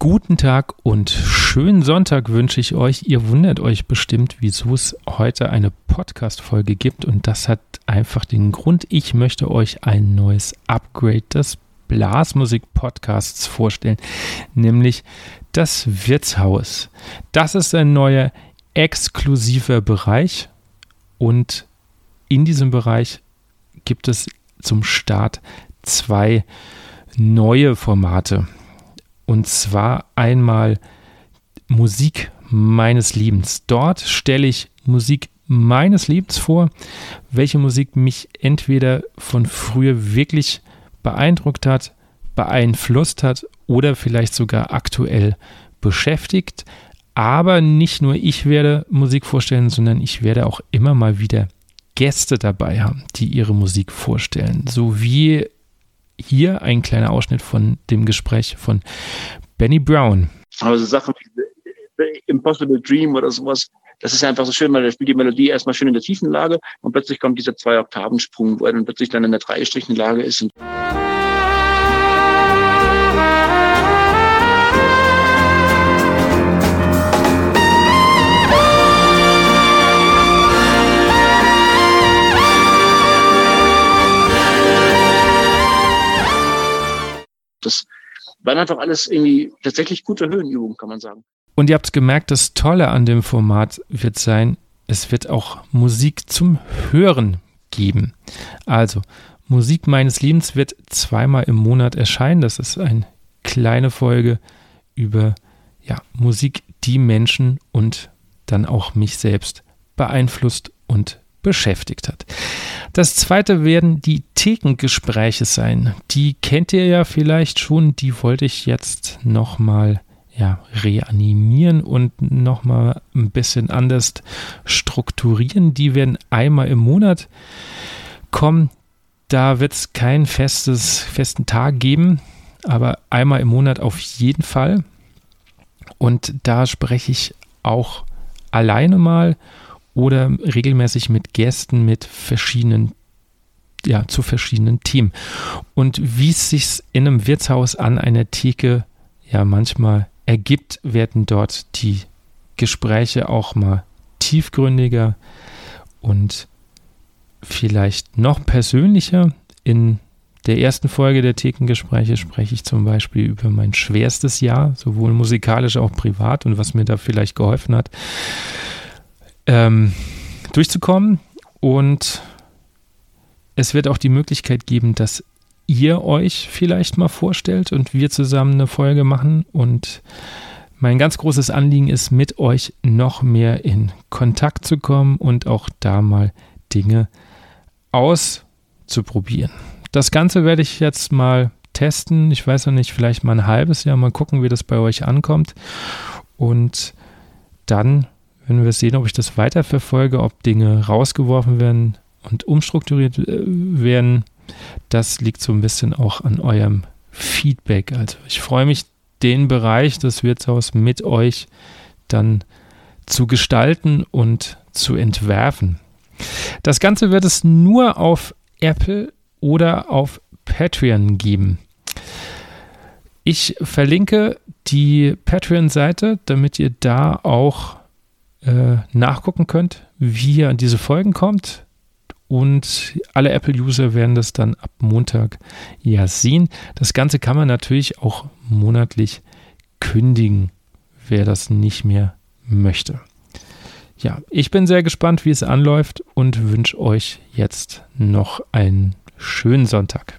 Guten Tag und schönen Sonntag wünsche ich euch. Ihr wundert euch bestimmt, wieso es heute eine Podcast-Folge gibt. Und das hat einfach den Grund, ich möchte euch ein neues Upgrade des Blasmusik-Podcasts vorstellen, nämlich das Wirtshaus. Das ist ein neuer exklusiver Bereich und in diesem Bereich gibt es zum Start zwei neue Formate. Und zwar einmal Musik meines Lebens. Dort stelle ich Musik meines Lebens vor, welche Musik mich entweder von früher wirklich beeindruckt hat, beeinflusst hat oder vielleicht sogar aktuell beschäftigt. Aber nicht nur ich werde Musik vorstellen, sondern ich werde auch immer mal wieder Gäste dabei haben, die ihre Musik vorstellen. So wie hier ein kleiner Ausschnitt von dem Gespräch von Benny Brown. Also Sachen wie Impossible Dream oder sowas, das ist einfach so schön, weil er spielt die Melodie erstmal schön in der tiefen Lage und plötzlich kommt dieser zwei Oktaven Sprung, wo er dann plötzlich dann in der dreigestrichenen Lage ist. Und das waren einfach alles irgendwie tatsächlich gute Höhenübungen, kann man sagen. Und ihr habt gemerkt, das Tolle an dem Format wird sein, es wird auch Musik zum Hören geben. Also, Musik meines Lebens wird zweimal im Monat erscheinen. Das ist eine kleine Folge über ja, Musik, die Menschen und dann auch mich selbst beeinflusst und beschäftigt hat. Das zweite werden die Thekengespräche sein. Die kennt ihr ja vielleicht schon. Die wollte ich jetzt nochmal ja, reanimieren und nochmal ein bisschen anders strukturieren. Die werden einmal im Monat kommen. Da wird es keinen festen Tag geben, aber einmal im Monat auf jeden Fall. Und da spreche ich auch alleine mal oder regelmäßig mit Gästen mit verschiedenen ja, zu verschiedenen Themen. Und wie es sich in einem Wirtshaus an einer Theke ja manchmal ergibt, werden dort die Gespräche auch mal tiefgründiger und vielleicht noch persönlicher. In der ersten Folge der Thekengespräche spreche ich zum Beispiel über mein schwerstes Jahr, sowohl musikalisch als auch privat und was mir da vielleicht geholfen hat ähm, durchzukommen. Und es wird auch die Möglichkeit geben, dass ihr euch vielleicht mal vorstellt und wir zusammen eine Folge machen. Und mein ganz großes Anliegen ist, mit euch noch mehr in Kontakt zu kommen und auch da mal Dinge auszuprobieren. Das Ganze werde ich jetzt mal testen. Ich weiß noch nicht, vielleicht mal ein halbes Jahr mal gucken, wie das bei euch ankommt. Und dann wenn wir sehen, ob ich das weiterverfolge, ob Dinge rausgeworfen werden und umstrukturiert äh, werden. Das liegt so ein bisschen auch an eurem Feedback. Also ich freue mich, den Bereich des Wirtshaus mit euch dann zu gestalten und zu entwerfen. Das Ganze wird es nur auf Apple oder auf Patreon geben. Ich verlinke die Patreon-Seite, damit ihr da auch äh, nachgucken könnt, wie ihr an diese Folgen kommt. Und alle Apple-User werden das dann ab Montag ja sehen. Das Ganze kann man natürlich auch monatlich kündigen, wer das nicht mehr möchte. Ja, ich bin sehr gespannt, wie es anläuft und wünsche euch jetzt noch einen schönen Sonntag.